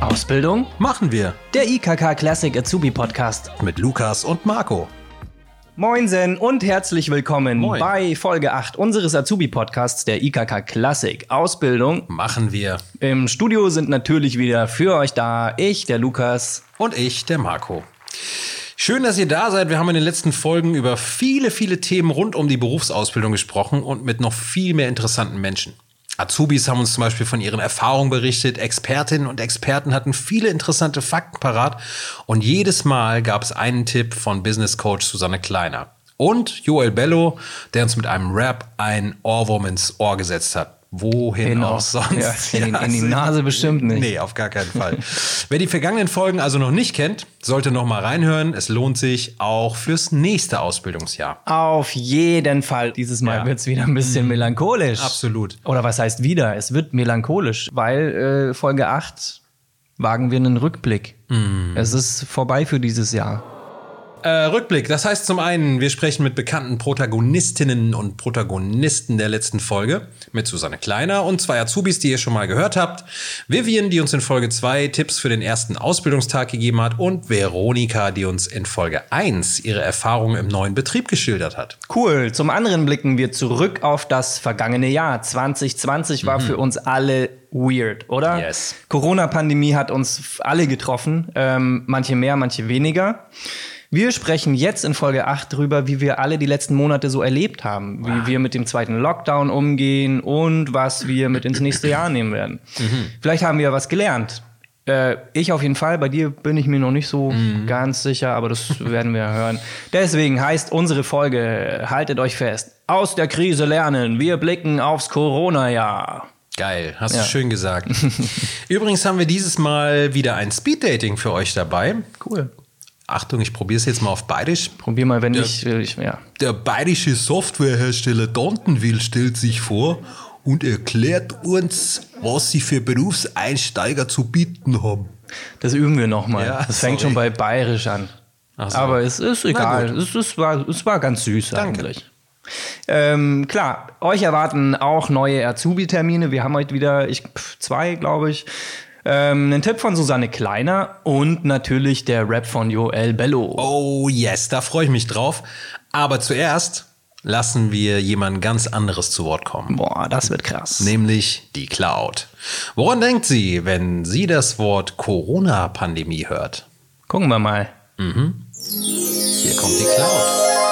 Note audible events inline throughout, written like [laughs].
Ausbildung Machen wir Der IKK Classic Azubi Podcast. mit Lukas und Marco. Moinsen und herzlich willkommen Moin. bei Folge 8 unseres Azubi Podcasts der IKK Classic Ausbildung. Machen wir. Im Studio sind natürlich wieder für euch da ich, der Lukas. Und ich, der Marco. Schön, dass ihr da seid. Wir haben in den letzten Folgen über viele, viele Themen rund um die Berufsausbildung gesprochen und mit noch viel mehr interessanten Menschen. Azubis haben uns zum Beispiel von ihren Erfahrungen berichtet, Expertinnen und Experten hatten viele interessante Fakten parat und jedes Mal gab es einen Tipp von Business Coach Susanne Kleiner. Und Joel Bello, der uns mit einem Rap ein Ohrwurm ins Ohr gesetzt hat. Wohin Hin auch sonst. Ja, in die- [laughs] in die Nase bestimmt nicht. Nee, auf gar keinen Fall. Wer die vergangenen Folgen also noch nicht kennt, sollte noch mal reinhören. Es lohnt sich auch fürs nächste Ausbildungsjahr. Auf jeden Fall. Dieses Mal Ja. wird's wieder ein bisschen melancholisch. Absolut. Oder was heißt wieder? Es wird melancholisch, weil äh, Folge 8 wagen wir einen Rückblick. Es ist vorbei für dieses Jahr. Äh, Rückblick, das heißt zum einen, wir sprechen mit bekannten Protagonistinnen und Protagonisten der letzten Folge, mit Susanne Kleiner und zwei Azubis, die ihr schon mal gehört habt, Vivian, die uns in Folge 2 Tipps für den ersten Ausbildungstag gegeben hat und Veronika, die uns in Folge 1 ihre Erfahrungen im neuen Betrieb geschildert hat. Cool. Zum anderen blicken wir zurück auf das vergangene Jahr. 2020 war für uns alle weird, oder? Yes. Corona-Pandemie hat uns alle getroffen. Ähm, manche mehr, manche weniger. Wir sprechen jetzt in Folge 8 drüber, wie wir alle die letzten Monate so erlebt haben, wie wir mit dem zweiten Lockdown umgehen und was wir mit ins nächste Jahr nehmen werden. Vielleicht haben wir was gelernt. Äh, ich auf jeden Fall, bei dir bin ich mir noch nicht so ganz sicher, aber das werden wir hören. Deswegen heißt unsere Folge, haltet euch fest, aus der Krise lernen, wir blicken aufs Corona-Jahr. Geil, hast Ja. du schön gesagt. [laughs] Übrigens haben wir dieses Mal wieder ein Speeddating für euch dabei. Cool. Achtung, ich probiere es jetzt mal auf Bayerisch. Probier mal, wenn ich, äh, ich, ja. Der bayerische Softwarehersteller Dantenwil stellt sich vor und erklärt uns, was sie für Berufseinsteiger zu bieten haben. Das üben wir nochmal. Ja, das fängt sorry. schon bei Bayerisch an. So. Aber es ist egal. Es, es, war, es war ganz süß Danke. eigentlich. Ähm, klar, euch erwarten auch neue Azubi-Termine. Wir haben heute wieder ich, zwei, glaube ich. Ähm, einen Tipp von Susanne Kleiner und natürlich der Rap von Joel Bello. Oh yes, da freue ich mich drauf. Aber zuerst lassen wir jemand ganz anderes zu Wort kommen. Boah, das wird krass. Nämlich die Cloud. Woran denkt sie, wenn sie das Wort Corona-Pandemie hört? Gucken wir mal. Hier kommt die Cloud.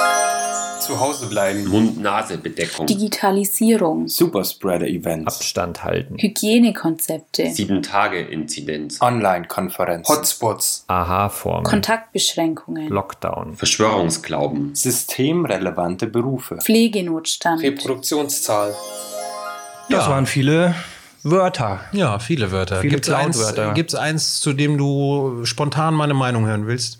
Zu Hause bleiben. Mund-Nase-Bedeckung, Digitalisierung, Superspreader-Events. Abstand halten. Hygienekonzepte, 7-Tage-Inzidenz, Online-Konferenzen. Hotspots. Aha-Formen. Kontaktbeschränkungen, Lockdown. Verschwörungsglauben, Systemrelevante Berufe. Pflegenotstand, Reproduktionszahl. Das Ja. waren viele Wörter. Ja, viele Wörter. Viele Gibt's eins, gibt's eins, zu dem du spontan meine Meinung hören willst?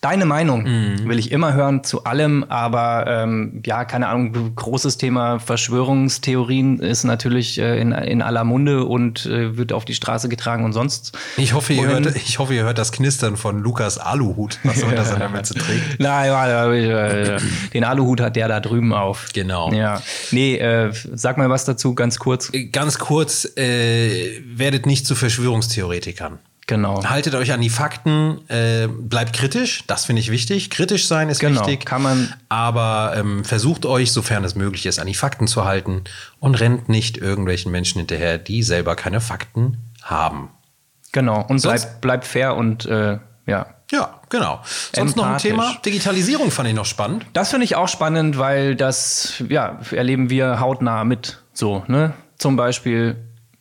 Deine Meinung Mhm. will ich immer hören zu allem, aber ähm, ja, keine Ahnung, großes Thema Verschwörungstheorien ist natürlich äh, in, in aller Munde und äh, wird auf die Straße getragen und sonst. Ich hoffe, ihr hört, ich hoffe, ihr hört das Knistern von Lukas Aluhut, was er unter seiner [laughs] Mütze trägt. Nein, äh, den Aluhut hat der da drüben auf. Genau. Ja. Nee, äh, sag mal was dazu, ganz kurz. Ganz kurz, äh, werdet nicht zu Verschwörungstheoretikern. Genau. Haltet euch an die Fakten, äh, bleibt kritisch, das finde ich wichtig. Kritisch sein ist Genau, wichtig. kann man- Aber ähm, versucht euch, sofern es möglich ist, an die Fakten zu halten und rennt nicht irgendwelchen Menschen hinterher, die selber keine Fakten haben. Genau. Und Sonst- bleibt bleibt fair und äh, ja. Ja, genau. Sonst noch ein. Thema. Digitalisierung fand ich noch spannend. Das finde ich auch spannend, weil das, ja, erleben wir hautnah mit. So, ne? Zum Beispiel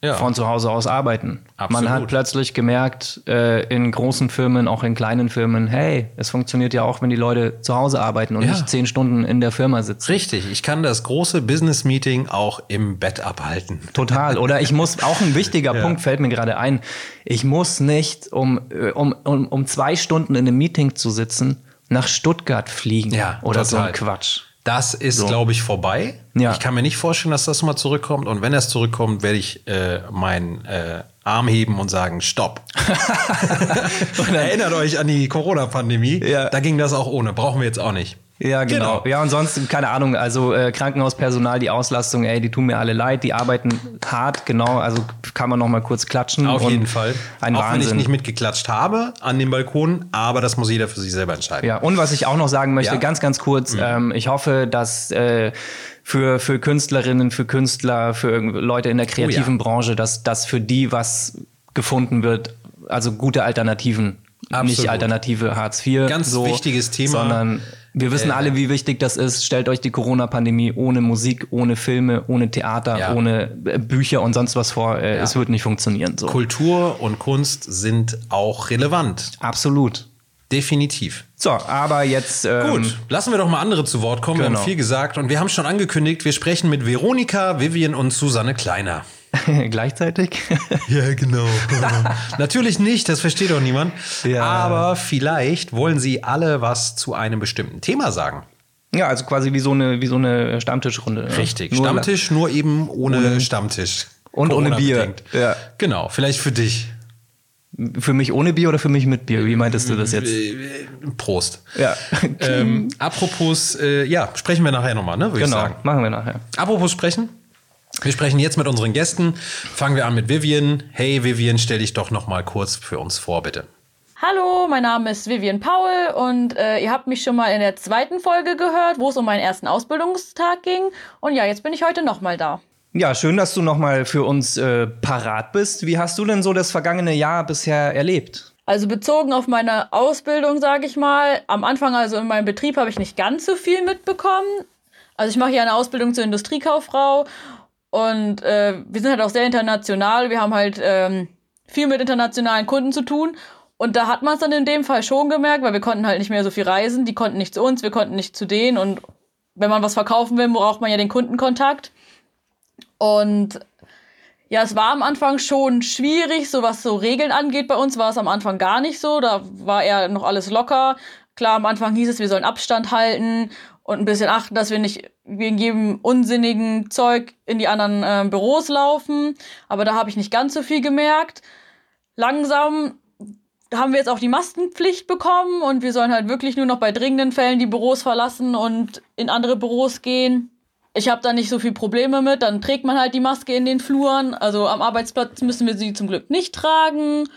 Ja. von zu Hause aus arbeiten. Absolut. Man hat plötzlich gemerkt, äh, in großen Firmen, auch in kleinen Firmen, hey, es funktioniert ja auch, wenn die Leute zu Hause arbeiten und Ja. nicht zehn Stunden in der Firma sitzen. Richtig, ich kann das große Business-Meeting auch im Bett abhalten. Total. Oder ich muss, auch ein wichtiger [laughs] Punkt fällt mir gerade ein, ich muss nicht, um, äh, um, um, um zwei Stunden in einem Meeting zu sitzen, nach Stuttgart fliegen. Ja, Oder so total. ein Quatsch. Das ist, So. glaube ich, vorbei. Ja. Ich kann mir nicht vorstellen, dass das mal zurückkommt. Und wenn das zurückkommt, werde ich äh, meinen äh, Arm heben und sagen, stopp. [laughs] [laughs] Erinnert euch an die Corona-Pandemie. Ja. Da ging das auch ohne. Brauchen wir jetzt auch nicht. Ja, genau. Genau. Ja, und sonst, keine Ahnung, also äh, Krankenhauspersonal, die Auslastung, ey, die tun mir alle leid, die arbeiten hart, genau, also kann man noch mal kurz klatschen. Auf jeden Fall. Ein Auch wenn ich Wahnsinn. nicht mitgeklatscht habe an dem Balkon, aber das muss jeder für sich selber entscheiden. Ja, und was ich auch noch sagen möchte, Ja. Mhm. ganz, ganz kurz, ähm, ich hoffe, dass äh, für, für Künstlerinnen, für Künstler, für Leute in der kreativen Oh ja. Branche, dass, dass für die was gefunden wird, also gute Alternativen. Absolut. Nicht Alternative Hartz IV. Ganz so, wichtiges Thema. Sondern wir wissen Äh, alle, wie wichtig das ist. Stellt euch die Corona-Pandemie ohne Musik, ohne Filme, ohne Theater, Ja. ohne äh, Bücher und sonst was vor. Äh, Ja. Es wird nicht funktionieren. So. Kultur und Kunst sind auch relevant. Absolut. Definitiv. So, aber jetzt. Ähm, Gut, lassen wir doch mal andere zu Wort kommen. Wir Genau. haben viel gesagt und wir haben schon angekündigt, wir sprechen mit Veronika, Vivian und Susanne Kleiner. [laughs] gleichzeitig. [laughs] Ja, genau. [laughs] Natürlich nicht, das versteht doch niemand. Ja. Aber vielleicht wollen sie alle was zu einem bestimmten Thema sagen. Ja, also quasi wie so eine, wie so eine Stammtischrunde. ne? Richtig. Nur Stammtisch, nur eben ohne, Stammtisch. Und ohne Bier. Ja. Genau, vielleicht für dich. Für mich ohne Bier oder für mich mit Bier? Wie meintest du das jetzt? Prost. Ja. Ähm, apropos, äh, ja, sprechen wir nachher nochmal, ne? Würde ich genau, sagen. machen wir nachher. Apropos sprechen. Wir sprechen jetzt mit unseren Gästen. Fangen wir an mit Vivian. Hey Vivian, stell dich doch noch mal kurz für uns vor, bitte. Hallo, mein Name ist Vivian Paul und äh, ihr habt mich schon mal in der zweiten Folge gehört, wo es um meinen ersten Ausbildungstag ging. Und ja, jetzt bin ich heute nochmal da. Ja, schön, dass du nochmal für uns äh, parat bist. Wie hast du denn so das vergangene Jahr bisher erlebt? Also bezogen auf meine Ausbildung, sage ich mal, am Anfang, also in meinem Betrieb, habe ich nicht ganz so viel mitbekommen. Also ich mache ja eine Ausbildung zur Industriekauffrau und äh, wir sind halt auch sehr international. Wir haben halt ähm, viel mit internationalen Kunden zu tun. Und da hat man es dann in dem Fall schon gemerkt, weil wir konnten halt nicht mehr so viel reisen. Die konnten nicht zu uns, wir konnten nicht zu denen. Und wenn man was verkaufen will, braucht man ja den Kundenkontakt. Und ja, es war am Anfang schon schwierig, so was so Regeln angeht. Bei uns war es am Anfang gar nicht so. Da war eher noch alles locker. Klar, am Anfang hieß es, wir sollen Abstand halten und ein bisschen achten, dass wir nicht wegen jedem unsinnigen Zeug in die anderen äh, Büros laufen. Aber da habe ich nicht ganz so viel gemerkt. Langsam haben wir jetzt auch die Maskenpflicht bekommen und wir sollen halt wirklich nur noch bei dringenden Fällen die Büros verlassen und in andere Büros gehen. Ich habe da nicht so viel Probleme mit. Dann trägt man halt die Maske in den Fluren. Also am Arbeitsplatz müssen wir sie zum Glück nicht tragen.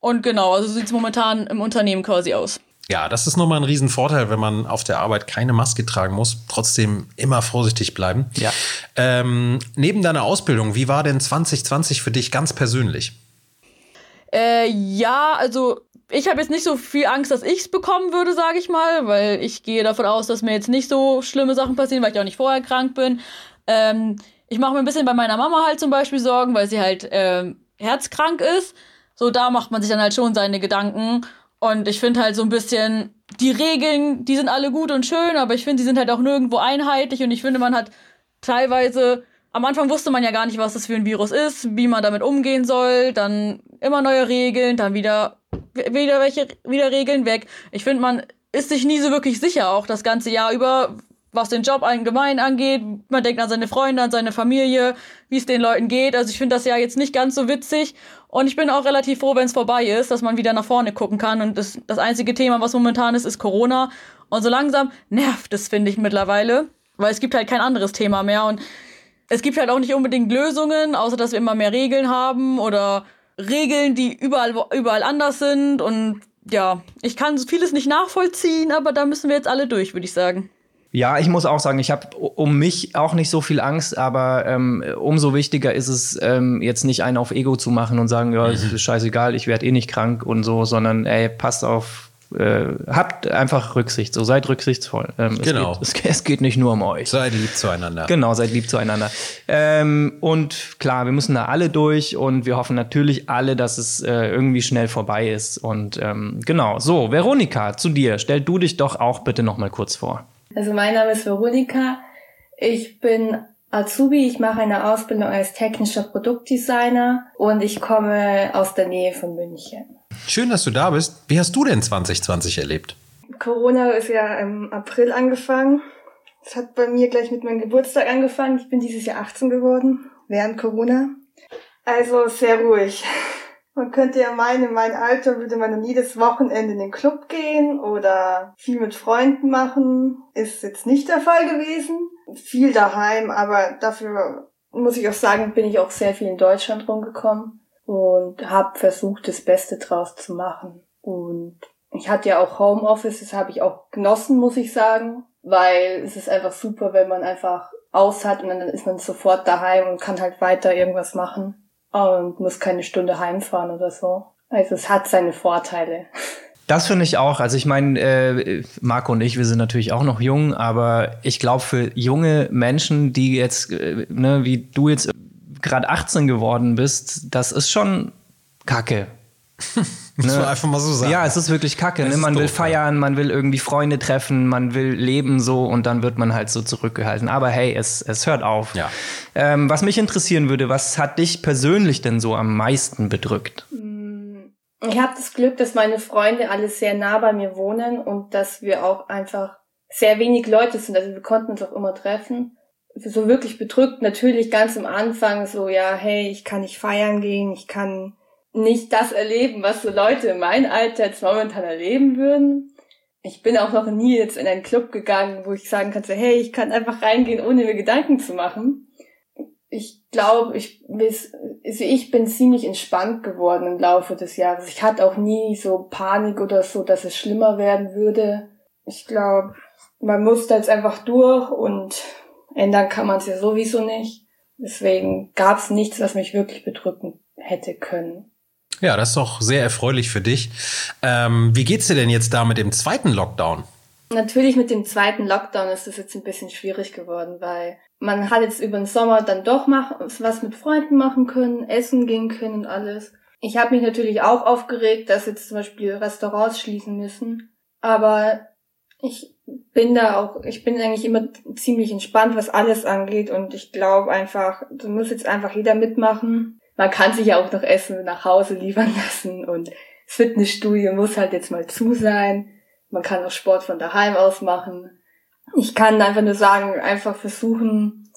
Und genau, also sieht es momentan im Unternehmen quasi aus. Ja, das ist nochmal ein Riesenvorteil, wenn man auf der Arbeit keine Maske tragen muss. Trotzdem immer vorsichtig bleiben. Ja. Ähm, neben deiner Ausbildung, wie war denn 2020 für dich ganz persönlich? Äh, ja, also ich habe jetzt nicht so viel Angst, dass ich's bekommen würde, sage ich mal, weil ich gehe davon aus, dass mir jetzt nicht so schlimme Sachen passieren, weil ich auch nicht vorher krank bin. Ähm, ich mache mir ein bisschen bei meiner Mama halt zum Beispiel Sorgen, weil sie halt ähm, herzkrank ist. So, da macht man sich dann halt schon seine Gedanken. Und ich finde halt so ein bisschen, die Regeln, die sind alle gut und schön, aber ich finde, die sind halt auch nirgendwo einheitlich und ich finde, man hat teilweise, am Anfang wusste man ja gar nicht, was das für ein Virus ist, wie man damit umgehen soll, dann immer neue Regeln, dann wieder, wieder welche, wieder Regeln weg. Ich finde, man ist sich nie so wirklich sicher, auch das ganze Jahr über, was den Job allgemein angeht. Man denkt an seine Freunde, an seine Familie, wie es den Leuten geht. Also ich finde das ja jetzt nicht ganz so witzig. Und ich bin auch relativ froh, wenn es vorbei ist, dass man wieder nach vorne gucken kann. Und das, das einzige Thema, was momentan ist, ist Corona. Und so langsam nervt es, finde ich, mittlerweile. Weil es gibt halt kein anderes Thema mehr. Und es gibt halt auch nicht unbedingt Lösungen, außer dass wir immer mehr Regeln haben oder Regeln, die überall, überall anders sind. Und ja, ich kann vieles nicht nachvollziehen, aber da müssen wir jetzt alle durch, würde ich sagen. Ja, ich muss auch sagen, ich habe um mich auch nicht so viel Angst, aber ähm, umso wichtiger ist es, ähm, jetzt nicht einen auf Ego zu machen und sagen, ja, es ist scheißegal, ich werde eh nicht krank und so, sondern ey, passt auf, äh, habt einfach Rücksicht, so seid rücksichtsvoll. Ähm, Genau. Es geht, es, [laughs] es geht nicht nur um euch. Seid lieb zueinander. Genau, seid lieb zueinander. Ähm, und klar, wir müssen da alle durch und wir hoffen natürlich alle, dass es äh, irgendwie schnell vorbei ist. Und ähm, genau, so, Veronika, zu dir. Stell du dich doch auch bitte noch mal kurz vor. Also mein Name ist Veronika. Ich bin Azubi. Ich mache eine Ausbildung als technischer Produktdesigner und ich komme aus der Nähe von München. Schön, dass du da bist. Wie hast du denn 2020 erlebt? Corona ist ja im April angefangen. Es hat bei mir gleich mit meinem Geburtstag angefangen. Ich bin dieses Jahr 18 geworden, während Corona. Also sehr ruhig. Man könnte ja meinen, in meinem Alter würde man dann jedes Wochenende in den Club gehen oder viel mit Freunden machen. Ist jetzt nicht der Fall gewesen. Viel daheim, aber dafür muss ich auch sagen, bin ich auch sehr viel in Deutschland rumgekommen und habe versucht, das Beste draus zu machen. Und ich hatte ja auch Homeoffice, das habe ich auch genossen, muss ich sagen, weil es ist einfach super, wenn man einfach aus hat und dann ist man sofort daheim und kann halt weiter irgendwas machen und muss keine Stunde heimfahren oder so. Also es hat seine Vorteile. Das finde ich auch. Also ich meine, äh, Marco und ich, wir sind natürlich auch noch jung, aber ich glaube für junge Menschen, die jetzt, äh, ne, wie du jetzt gerade 18 geworden bist, das ist schon Kacke. [laughs] Muss Ne? man einfach mal so sagen. Ja, es ist wirklich kacke. Ne? Man will doof, ja. feiern, man will irgendwie Freunde treffen, man will leben so und dann wird man halt so zurückgehalten. Aber hey, es, es hört auf. Ja. Ähm, was mich interessieren würde, was hat dich persönlich denn so am meisten bedrückt? Ich habe das Glück, dass meine Freunde alle sehr nah bei mir wohnen und dass wir auch einfach sehr wenig Leute sind. Also wir konnten uns auch immer treffen. So wirklich bedrückt natürlich ganz am Anfang so, ja, hey, ich kann nicht feiern gehen, ich kann nicht das erleben, was so Leute in meinem Alter jetzt momentan erleben würden. Ich bin auch noch nie jetzt in einen Club gegangen, wo ich sagen kann, so, hey, ich kann einfach reingehen, ohne mir Gedanken zu machen ich glaube, ich, also ich bin ziemlich entspannt geworden im Laufe des Jahres. Ich hatte auch nie so Panik oder so, dass es schlimmer werden würde. Ich glaube, man muss da jetzt einfach durch und ändern kann man es ja sowieso nicht. Deswegen gab es nichts, was mich wirklich bedrücken hätte können. Ja, das ist doch sehr erfreulich für dich. Ähm, wie geht's dir denn jetzt da mit dem zweiten Lockdown? Natürlich mit dem zweiten Lockdown ist das jetzt ein bisschen schwierig geworden, weil man hat jetzt über den Sommer dann doch was mit Freunden machen können, essen gehen können und alles. Ich habe mich natürlich auch aufgeregt, dass jetzt zum Beispiel Restaurants schließen müssen, aber ich bin da auch, ich bin eigentlich immer ziemlich entspannt, was alles angeht und ich glaube einfach, da muss jetzt einfach jeder mitmachen. Man kann sich ja auch noch Essen nach Hause liefern lassen und das Fitnessstudio muss halt jetzt mal zu sein. Man kann auch Sport von daheim aus machen. Ich kann einfach nur sagen, einfach versuchen,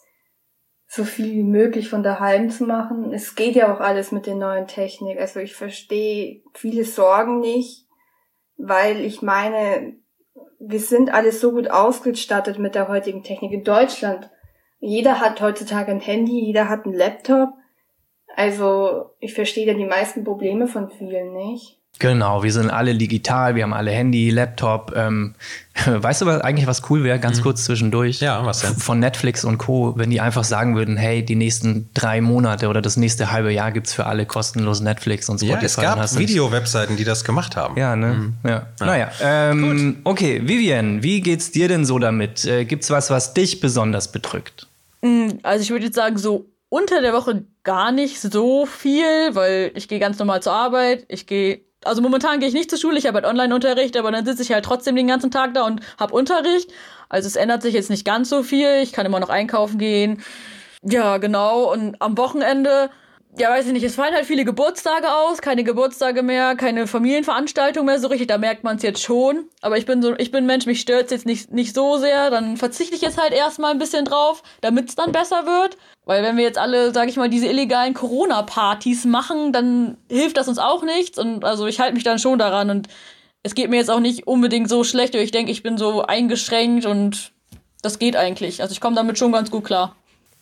so viel wie möglich von daheim zu machen. Es geht ja auch alles mit der neuen Technik. Also ich verstehe viele Sorgen nicht, weil ich meine, wir sind alles so gut ausgestattet mit der heutigen Technik in Deutschland. Jeder hat heutzutage ein Handy, jeder hat einen Laptop. Also ich verstehe da die meisten Probleme von vielen nicht. Genau, wir sind alle digital, wir haben alle Handy, Laptop. Ähm, [laughs] weißt du was eigentlich, was cool wäre, ganz kurz zwischendurch? Mhm. Ja, was denn? Von Netflix und Co., wenn die einfach sagen würden, hey, die nächsten drei Monate oder das nächste halbe Jahr gibt's für alle kostenlos Netflix und Spotify. Ja, es gab Video-Webseiten, die das gemacht haben. Ja, ne? Ja. Naja. Ähm, okay, Vivian, wie geht's dir denn so damit? Äh, gibt's was, was dich besonders bedrückt? Also ich würde jetzt sagen, so unter der Woche gar nicht so viel, weil ich gehe ganz normal zur Arbeit. Ich gehe, also momentan gehe ich nicht zur Schule, ich habe halt Online-Unterricht, aber dann sitze ich halt trotzdem den ganzen Tag da und habe Unterricht. Also es ändert sich jetzt nicht ganz so viel. Ich kann immer noch einkaufen gehen. Ja, genau. Und am Wochenende, ja, weiß ich nicht, es fallen halt viele Geburtstage aus, keine Geburtstage mehr, keine Familienveranstaltung mehr so richtig, da merkt man es jetzt schon. Aber ich bin so, ich bin Mensch, mich stört's jetzt nicht, nicht so sehr, dann verzichte ich jetzt halt erstmal ein bisschen drauf, damit es dann besser wird. Weil wenn wir jetzt alle, sag ich mal, diese illegalen Corona-Partys machen, dann hilft das uns auch nichts. Und also ich halte mich dann schon daran und es geht mir jetzt auch nicht unbedingt so schlecht, weil ich denke, ich bin so eingeschränkt und das geht eigentlich. Also ich komme damit schon ganz gut klar.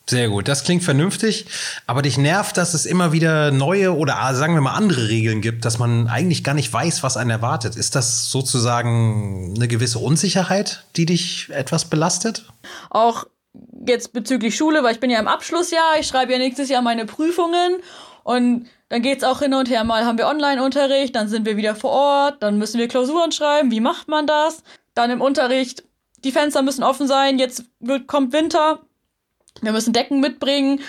Sehr gut, das klingt vernünftig, aber dich nervt, dass es immer wieder neue oder ah, sagen wir mal andere Regeln gibt, dass man eigentlich gar nicht weiß, was einen erwartet. Ist das sozusagen eine gewisse Unsicherheit, die dich etwas belastet? Auch jetzt bezüglich Schule, weil ich bin ja im Abschlussjahr, ich schreibe ja nächstes Jahr meine Prüfungen und dann geht's auch hin und her. Mal haben wir Online-Unterricht, dann sind wir wieder vor Ort, dann müssen wir Klausuren schreiben. Wie macht man das? Dann im Unterricht, die Fenster müssen offen sein, jetzt wird, kommt Winter, wir müssen Decken mitbringen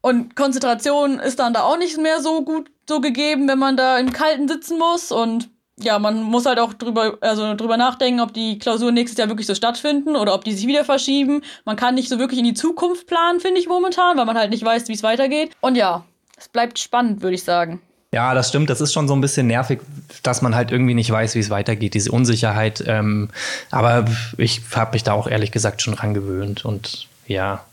und Konzentration ist dann da auch nicht mehr so gut so gegeben, wenn man da im Kalten sitzen muss und ja, man muss halt auch drüber, also drüber nachdenken, ob die Klausuren nächstes Jahr wirklich so stattfinden oder ob die sich wieder verschieben. Man kann nicht so wirklich in die Zukunft planen, finde ich momentan, weil man halt nicht weiß, wie es weitergeht. Und ja, es bleibt spannend, würde ich sagen. Ja, das stimmt. Das ist schon so ein bisschen nervig, dass man halt irgendwie nicht weiß, wie es weitergeht, diese Unsicherheit. Ähm, aber ich habe mich da auch ehrlich gesagt schon dran gewöhnt und ja.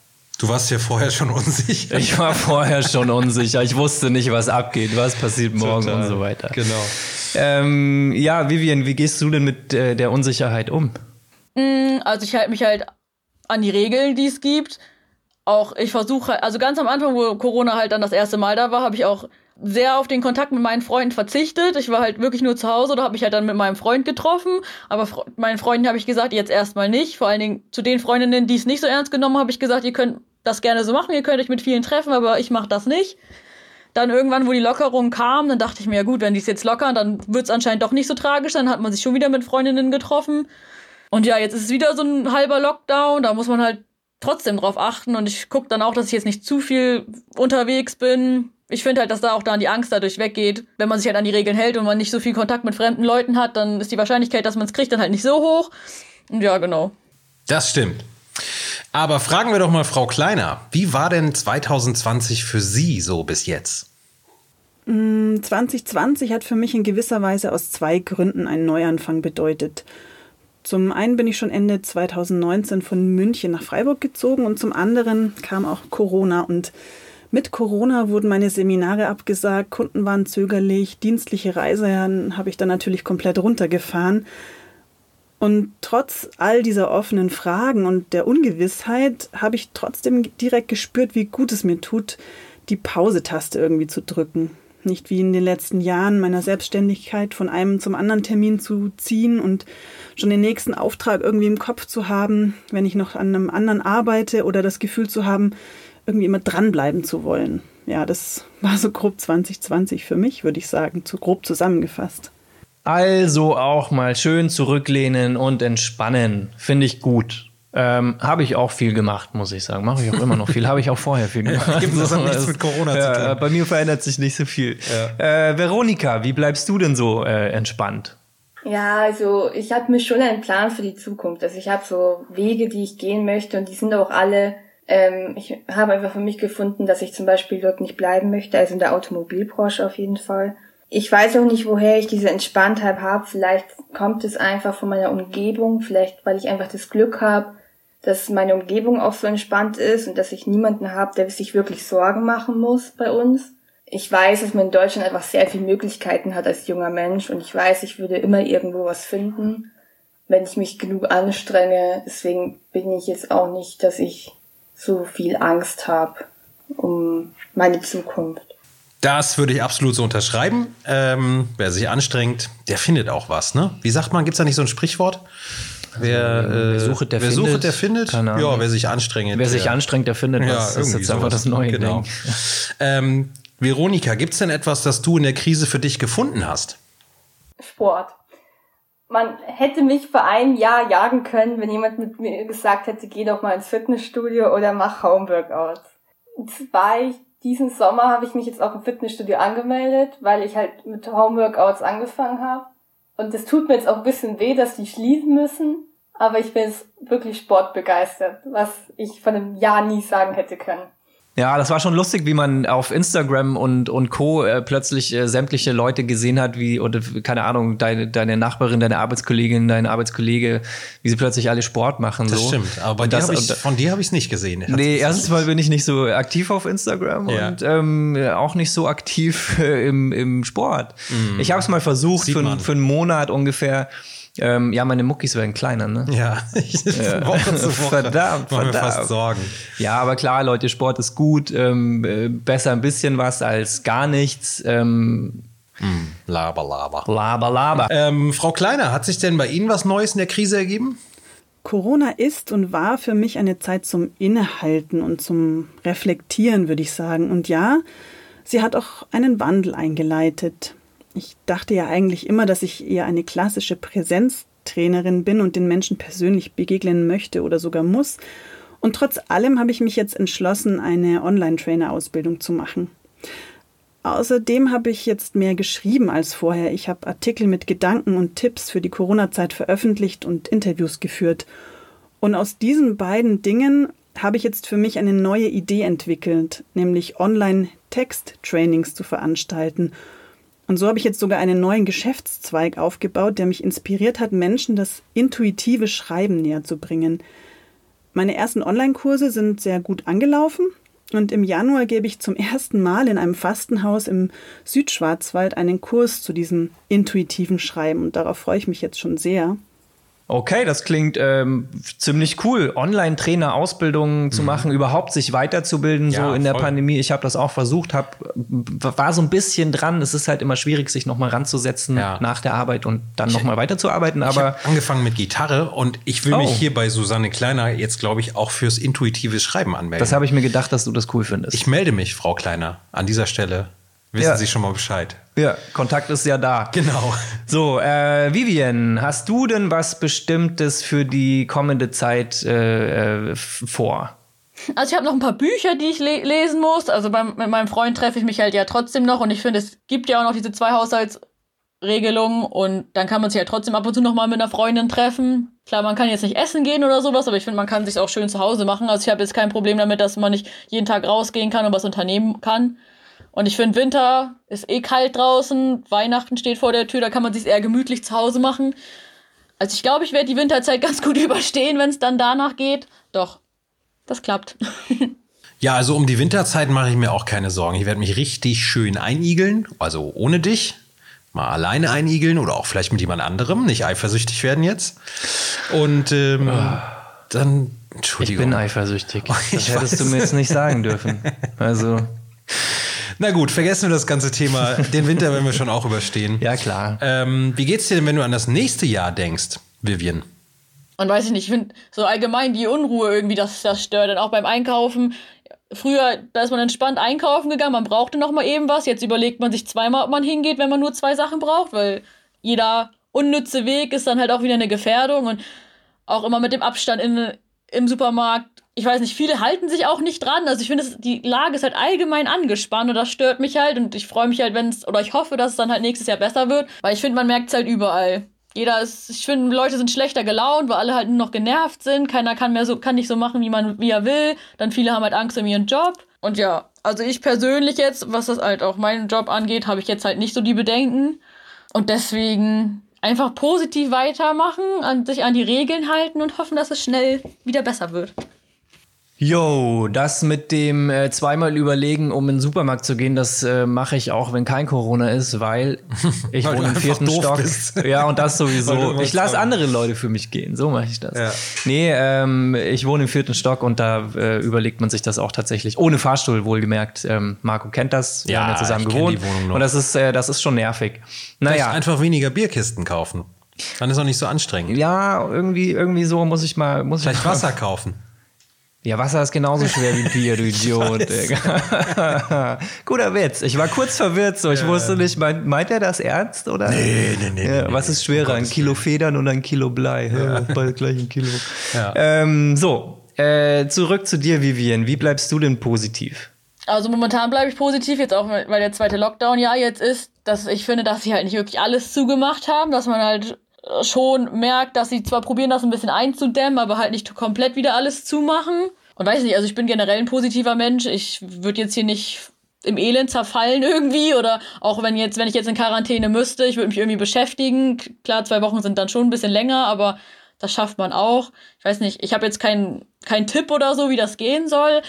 Du warst ja vorher schon unsicher. Ich war vorher schon unsicher. Ich wusste nicht, was abgeht, was passiert morgen Total. und so weiter. Genau. Ähm, ja, Vivian, wie gehst du denn mit äh, der Unsicherheit um? Mm, Also ich halte mich halt an die Regeln, die es gibt. Auch ich versuche, also ganz am Anfang, wo Corona halt dann das erste Mal da war, habe ich auch sehr auf den Kontakt mit meinen Freunden verzichtet. Ich war halt wirklich nur zu Hause oder habe mich halt dann mit meinem Freund getroffen. Aber Fre- meinen Freunden habe ich gesagt, jetzt erstmal nicht. Vor allen Dingen zu den Freundinnen, die es nicht so ernst genommen haben, habe ich gesagt, ihr könnt das gerne so machen, ihr könnt euch mit vielen treffen, aber ich mache das nicht. Dann irgendwann, wo die Lockerung kam, dann dachte ich mir, ja gut, wenn die es jetzt lockern, dann wird es anscheinend doch nicht so tragisch. Dann hat man sich schon wieder mit Freundinnen getroffen. Und ja, jetzt ist es wieder so ein halber Lockdown. Da muss man halt trotzdem drauf achten. Und ich gucke dann auch, dass ich jetzt nicht zu viel unterwegs bin. Ich finde halt, dass da auch dann die Angst dadurch weggeht. Wenn man sich halt an die Regeln hält und man nicht so viel Kontakt mit fremden Leuten hat, dann ist die Wahrscheinlichkeit, dass man es kriegt, dann halt nicht so hoch. Und ja, genau. Das stimmt. Aber fragen wir doch mal Frau Kleiner, wie war denn 2020 für Sie so bis jetzt? 2020 hat für mich in gewisser Weise aus zwei Gründen einen Neuanfang bedeutet. Zum einen bin ich schon Ende 2019 von München nach Freiburg gezogen und zum anderen kam auch Corona und mit Corona wurden meine Seminare abgesagt, Kunden waren zögerlich, dienstliche Reisen habe ich dann natürlich komplett runtergefahren. Und trotz all dieser offenen Fragen und der Ungewissheit habe ich trotzdem direkt gespürt, wie gut es mir tut, die Pause-Taste irgendwie zu drücken. Nicht wie in den letzten Jahren meiner Selbstständigkeit von einem zum anderen Termin zu ziehen und schon den nächsten Auftrag irgendwie im Kopf zu haben, wenn ich noch an einem anderen arbeite oder das Gefühl zu haben, irgendwie immer dranbleiben zu wollen. Ja, das war so grob 2020 für mich, würde ich sagen, zu grob zusammengefasst. Also auch mal schön zurücklehnen und entspannen. Finde ich gut. Ähm, habe ich auch viel gemacht, muss ich sagen. Mache ich auch immer noch viel. Habe ich auch vorher viel [laughs] gemacht. Gibt das hat nichts mit Corona zu ja, tun. äh, Bei mir verändert sich nicht so viel. Äh, Veronika, wie bleibst du denn so äh, entspannt? Ja, also ich habe mir schon einen Plan für die Zukunft. Also ich habe so Wege, die ich gehen möchte und die sind auch alle. Ähm, ich habe einfach für mich gefunden, dass ich zum Beispiel dort nicht bleiben möchte, also in der Automobilbranche auf jeden Fall. Ich weiß auch nicht, woher ich diese Entspanntheit habe. Vielleicht kommt es einfach von meiner Umgebung, vielleicht weil ich einfach das Glück habe, dass meine Umgebung auch so entspannt ist und dass ich niemanden habe, der sich wirklich Sorgen machen muss bei uns. Ich weiß, dass man in Deutschland einfach sehr viele Möglichkeiten hat als junger Mensch und ich weiß, ich würde immer irgendwo was finden, wenn ich mich genug anstrenge. Deswegen bin ich jetzt auch nicht, dass ich so viel Angst habe um meine Zukunft. Das würde ich absolut so unterschreiben. Ähm, wer sich anstrengt, der findet auch was. Ne? Wie sagt man, gibt es da nicht so ein Sprichwort? Wer, äh, wer sucht, der wer findet. Sucht, der findet. Ja, wer sich anstrengt. Wer sich anstrengt, der findet was. das ist jetzt einfach das neue genau. Ding. Ähm, Veronika, gibt es denn etwas, das du in der Krise für dich gefunden hast? Sport. Man hätte mich vor einem Jahr jagen können, wenn jemand mit mir gesagt hätte, geh doch mal ins Fitnessstudio oder mach Homeworkouts. Jetzt war ich, diesen Sommer habe ich mich jetzt auch im Fitnessstudio angemeldet, weil ich halt mit Homeworkouts angefangen habe. Und es tut mir jetzt auch ein bisschen weh, dass die schließen müssen. Aber ich bin jetzt wirklich sportbegeistert, was ich von einem Jahr nie sagen hätte können. Ja, das war schon lustig, wie man auf Instagram und, und Co. Äh, plötzlich äh, sämtliche Leute gesehen hat, wie, oder keine Ahnung, deine, deine Nachbarin, deine Arbeitskollegin, dein Arbeitskollege, wie sie plötzlich alle Sport machen. Das so. stimmt, aber bei dir das, ich, von dir habe ich es nicht gesehen. Nee, erstens mal bin ich nicht so aktiv auf Instagram Ja. und ähm, auch nicht so aktiv äh, [laughs] im, im Sport. Ich habe es mal versucht Mhm. Sieht für, man. für einen Monat ungefähr. Ähm, ja, meine Muckis werden kleiner, ne? Ja, [laughs] Woche zu Woche. Verdammt, verdammt. fast Sorgen. Ja, aber klar, Leute, Sport ist gut. Ähm, äh, besser ein bisschen was als gar nichts. Ähm, Laber, laber. laber, laber. Ähm, Frau Kleiner, hat sich denn bei Ihnen was Neues in der Krise ergeben? Corona ist und war für mich eine Zeit zum Innehalten und zum Reflektieren, würde ich sagen. Und ja, sie hat auch einen Wandel eingeleitet. Ich dachte ja eigentlich immer, dass ich eher eine klassische Präsenztrainerin bin und den Menschen persönlich begegnen möchte oder sogar muss. Und trotz allem habe ich mich jetzt entschlossen, eine Online-Trainer-Ausbildung zu machen. Außerdem habe ich jetzt mehr geschrieben als vorher. Ich habe Artikel mit Gedanken und Tipps für die Corona-Zeit veröffentlicht und Interviews geführt. Und aus diesen beiden Dingen habe ich jetzt für mich eine neue Idee entwickelt, nämlich Online-Text-Trainings zu veranstalten. Und so habe ich jetzt sogar einen neuen Geschäftszweig aufgebaut, der mich inspiriert hat, Menschen das intuitive Schreiben näher zu bringen. Meine ersten Online-Kurse sind sehr gut angelaufen. Und im Januar gebe ich zum ersten Mal in einem Fastenhaus im Südschwarzwald einen Kurs zu diesem intuitiven Schreiben. Und darauf freue ich mich jetzt schon sehr. Okay, das klingt ähm, ziemlich cool. Online-Trainer, Ausbildungen zu machen, überhaupt sich weiterzubilden, Mhm. Ja, so in der voll. Pandemie. Ich habe das auch versucht, hab, war so ein bisschen dran. Es ist halt immer schwierig, sich nochmal ranzusetzen Ja. nach der Arbeit und dann nochmal weiterzuarbeiten. Ich Aber habe angefangen mit Gitarre und ich will mich Oh. hier bei Susanne Kleiner jetzt, glaube ich, auch fürs intuitive Schreiben anmelden. das habe ich mir gedacht, dass du das cool findest. ich melde mich, Frau Kleiner, an dieser Stelle. Wissen Ja. Sie schon mal Bescheid. Ja, Kontakt ist ja da. Genau. So, äh, Vivian, hast du denn was Bestimmtes für die kommende Zeit äh, vor? Also ich habe noch ein paar Bücher, die ich le lesen muss. Also beim, mit meinem Freund treffe ich mich halt ja trotzdem noch und ich finde, es gibt ja auch noch diese zwei Haushaltsregelungen und dann kann man sich ja trotzdem ab und zu noch mal mit einer Freundin treffen. Klar, man kann jetzt nicht essen gehen oder sowas, aber ich finde, man kann sich auch schön zu Hause machen. Also ich habe jetzt kein Problem damit, dass man nicht jeden Tag rausgehen kann und was unternehmen kann. Und ich finde, Winter ist eh kalt draußen, Weihnachten steht vor der Tür, da kann man sich eher gemütlich zu Hause machen. Also ich glaube, ich werde die Winterzeit [laughs] ganz gut überstehen, wenn es dann danach geht. Doch, das klappt. [laughs] Ja, also um die Winterzeit mache ich mir auch keine Sorgen. Ich werde mich richtig schön einigeln, also ohne dich. Mal alleine einigeln oder auch vielleicht mit jemand anderem, nicht eifersüchtig werden jetzt. Und ähm, dann, Ich Entschuldigung. bin eifersüchtig. [laughs] Das Ich hättest du weiß. mir jetzt nicht sagen dürfen. Also, Na gut, vergessen wir das ganze Thema. Den Winter werden wir schon auch überstehen. ja klar. Ähm, wie geht's dir denn, wenn du an das nächste Jahr denkst, Vivian? Und weiß ich nicht, ich finde so allgemein die Unruhe irgendwie, das, das stört. Und auch beim Einkaufen. Früher, da ist man entspannt einkaufen gegangen, man brauchte noch mal eben was. Jetzt überlegt man sich zweimal, ob man hingeht, wenn man nur zwei Sachen braucht, weil jeder unnütze Weg ist dann halt auch wieder eine Gefährdung. Und auch immer mit dem Abstand in, im Supermarkt. Ich weiß nicht, viele halten sich auch nicht dran. Also ich finde, die Lage ist halt allgemein angespannt und das stört mich halt. Und ich freue mich halt, wenn es, oder ich hoffe, dass es dann halt nächstes Jahr besser wird. Weil ich finde, man merkt es halt überall. Jeder ist, ich finde, Leute sind schlechter gelaunt, weil alle halt nur noch genervt sind. Keiner kann mehr so, kann nicht so machen, wie man, wie er will. Dann viele haben halt Angst um ihren Job. Und ja, also ich persönlich jetzt, was das halt auch meinen Job angeht, habe ich jetzt halt nicht so die Bedenken. Und deswegen einfach positiv weitermachen, an, sich an die Regeln halten und hoffen, dass es schnell wieder besser wird. Yo, das mit dem äh, zweimal überlegen, um in den Supermarkt zu gehen, das äh, mache ich auch, wenn kein Corona ist, weil [laughs] ich Weil wohne im vierten Stock. bist. [laughs] Ja, und das sowieso. Ich lasse andere Leute für mich gehen. So mache ich das. Ja. Nee, ähm, ich wohne im vierten Stock und da äh, überlegt man sich das auch tatsächlich. Ohne Fahrstuhl, wohlgemerkt. Ähm, Marco kennt das. Wir Ja, haben ja zusammen ich gewohnt. die Wohnung noch. Und das ist, äh, das ist schon nervig. Vielleicht Naja. einfach weniger Bierkisten kaufen. Dann ist auch nicht so anstrengend. Ja, irgendwie, irgendwie so muss ich mal, muss ich Vielleicht mal Wasser kaufen. Ja, Wasser ist genauso schwer wie Bier, du [laughs] Idiot. [laughs] Guter Witz. Ich war kurz verwirrt so. Ich wusste nicht, meint, meint er das ernst oder? Nee, nee, nee, Ja, nee, was nee. ist schwerer, ein Kilo Federn oder ein Kilo Blei? Ja. Beide gleich ein Kilo. Ja. Ähm, so, äh, zurück zu dir, Vivian. Wie bleibst du denn positiv? Also momentan bleibe ich positiv, jetzt auch weil der zweite Lockdown ja jetzt ist, dass ich finde, dass sie halt nicht wirklich alles zugemacht haben, dass man halt schon merkt, dass sie zwar probieren, das ein bisschen einzudämmen, aber halt nicht komplett wieder alles zumachen. Und weiß nicht, also ich bin generell ein positiver Mensch. Ich würde jetzt hier nicht im Elend zerfallen irgendwie oder auch wenn jetzt, wenn ich jetzt in Quarantäne müsste, ich würde mich irgendwie beschäftigen. Klar, zwei Wochen sind dann schon ein bisschen länger, aber das schafft man auch. Ich weiß nicht, ich habe jetzt keinen keinen Tipp oder so, wie das gehen soll.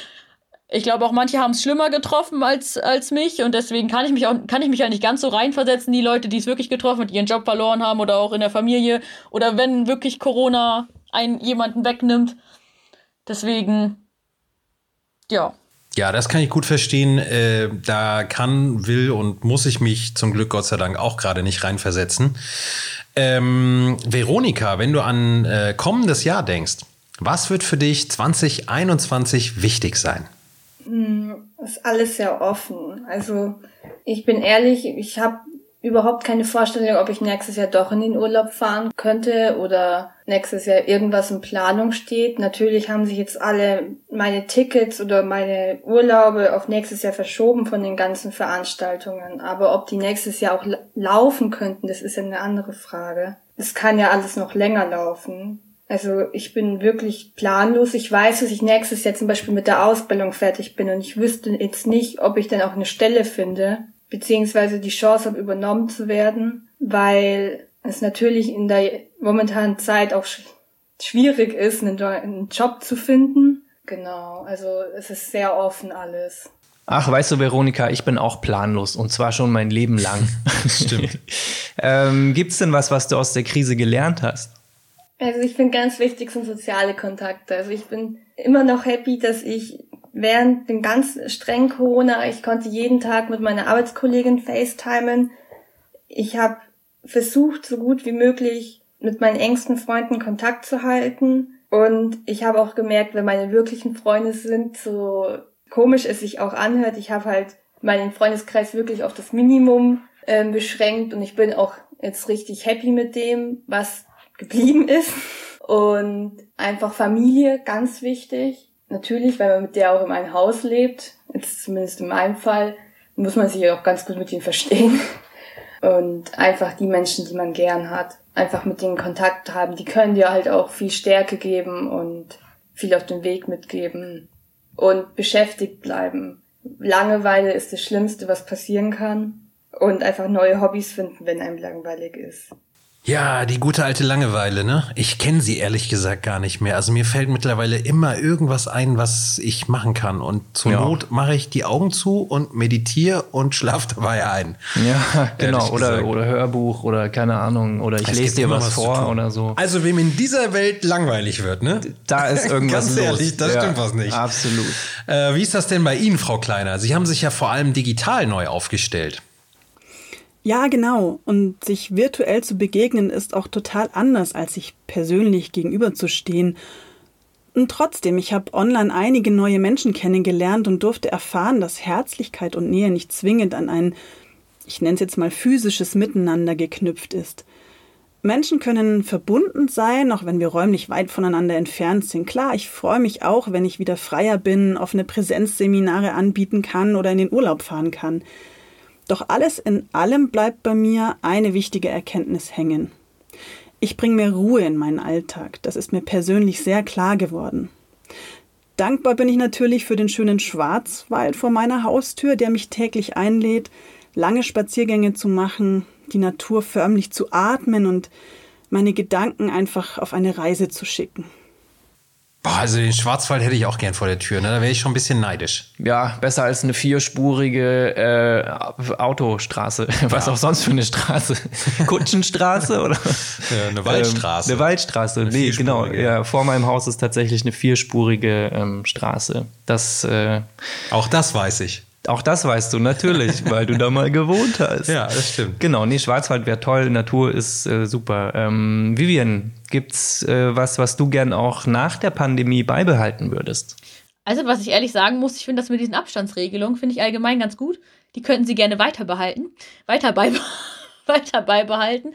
Ich glaube auch manche haben es schlimmer getroffen als, als mich und deswegen kann ich mich auch kann ich mich ja nicht ganz so reinversetzen, die Leute, die es wirklich getroffen und ihren Job verloren haben oder auch in der Familie oder wenn wirklich Corona einen jemanden wegnimmt. Deswegen ja. Ja, das kann ich gut verstehen. Äh, da kann, will und muss ich mich zum Glück Gott sei Dank auch gerade nicht reinversetzen. Ähm, Veronika, wenn du an äh, kommendes Jahr denkst, was wird für dich 2021 wichtig sein? Ist alles sehr offen. Also ich bin ehrlich, ich habe überhaupt keine Vorstellung, ob ich nächstes Jahr doch in den Urlaub fahren könnte oder nächstes Jahr irgendwas in Planung steht. Natürlich haben sich jetzt alle meine Tickets oder meine Urlaube auf nächstes Jahr verschoben von den ganzen Veranstaltungen. Aber ob die nächstes Jahr auch la- laufen könnten, das ist ja eine andere Frage. Es kann ja alles noch länger laufen. Also ich bin wirklich planlos. Ich weiß, dass ich nächstes Jahr zum Beispiel mit der Ausbildung fertig bin und ich wüsste jetzt nicht, ob ich dann auch eine Stelle finde, beziehungsweise die Chance habe, übernommen zu werden, weil es natürlich in der momentanen Zeit auch sch- schwierig ist, einen, einen Job zu finden. Genau, also es ist sehr offen alles. Ach, weißt du, Veronika, ich bin auch planlos und zwar schon mein Leben lang. [laughs] Stimmt. [laughs] ähm, gibt's denn was, was du aus der Krise gelernt hast? Also ich finde ganz wichtig sind soziale Kontakte. Also ich bin immer noch happy, dass ich während dem ganz strengen Corona, ich konnte jeden Tag mit meiner Arbeitskollegin FaceTimen. Ich habe versucht, so gut wie möglich mit meinen engsten Freunden Kontakt zu halten. Und ich habe auch gemerkt, wenn meine wirklichen Freunde sind, so komisch es sich auch anhört, ich habe halt meinen Freundeskreis wirklich auf das Minimum ähm, beschränkt und ich bin auch jetzt richtig happy mit dem, was geblieben ist. Und einfach Familie, ganz wichtig. Natürlich, weil man mit der auch in einem Haus lebt, jetzt zumindest in meinem Fall, muss man sich auch ganz gut mit ihnen verstehen. Und einfach die Menschen, die man gern hat, einfach mit denen Kontakt haben, die können dir halt auch viel Stärke geben und viel auf den Weg mitgeben und beschäftigt bleiben. Langeweile ist das Schlimmste, was passieren kann. Und einfach neue Hobbys finden, wenn einem langweilig ist. Ja, die gute alte Langeweile, ne? Ich kenne sie ehrlich gesagt gar nicht mehr. Also mir fällt mittlerweile immer irgendwas ein, was ich machen kann. Und zur Ja. Not mache ich die Augen zu und meditiere und schlaf [laughs] dabei ein. Ja, genau. Ehrlich Oder, gesagt. oder Hörbuch oder keine Ahnung. Oder ich Es lese dir was zu vor oder so. Also wem in dieser Welt langweilig wird, ne? Da ist [laughs] irgendwas Ganz los. ehrlich, da stimmt was nicht. Absolut. Äh, wie ist das denn bei Ihnen, Frau Kleiner? Sie haben sich ja vor allem digital neu aufgestellt. Ja, genau. Und sich virtuell zu begegnen ist auch total anders, als sich persönlich gegenüberzustehen. Und trotzdem, ich habe online einige neue Menschen kennengelernt und durfte erfahren, dass Herzlichkeit und Nähe nicht zwingend an ein, ich nenne es jetzt mal physisches Miteinander geknüpft ist. Menschen können verbunden sein, auch wenn wir räumlich weit voneinander entfernt sind. Klar, ich freue mich auch, wenn ich wieder freier bin, offene Präsenzseminare anbieten kann oder in den Urlaub fahren kann. Doch alles in allem bleibt bei mir eine wichtige Erkenntnis hängen. Ich bringe mehr Ruhe in meinen Alltag. Das ist mir persönlich sehr klar geworden. Dankbar bin ich natürlich für den schönen Schwarzwald vor meiner Haustür, der mich täglich einlädt, lange Spaziergänge zu machen, die Natur förmlich zu atmen und meine Gedanken einfach auf eine Reise zu schicken. Boah, also den Schwarzwald hätte ich auch gern vor der Tür, ne? Da wäre ich schon ein bisschen neidisch. Ja, besser als eine vierspurige äh, Autostraße. [laughs] Was auch sonst für eine Straße. [laughs] Kutschenstraße oder? Ja, eine Waldstraße. Ähm, eine Waldstraße. Nee, genau. Ja, vor meinem Haus ist tatsächlich eine vierspurige ähm, Straße. Das, äh, Auch das weiß ich. Auch das weißt du natürlich, weil du da mal gewohnt hast. [laughs] Ja, das stimmt. Genau, nee, Schwarzwald wäre toll, Natur ist äh, super. Ähm, Vivian, gibt's äh, was, was du gern auch nach der Pandemie beibehalten würdest? Also, was ich ehrlich sagen muss, ich finde das mit diesen Abstandsregelungen, finde ich allgemein ganz gut. Die könnten sie gerne weiter behalten. Weiter, beibe [laughs] weiter beibehalten.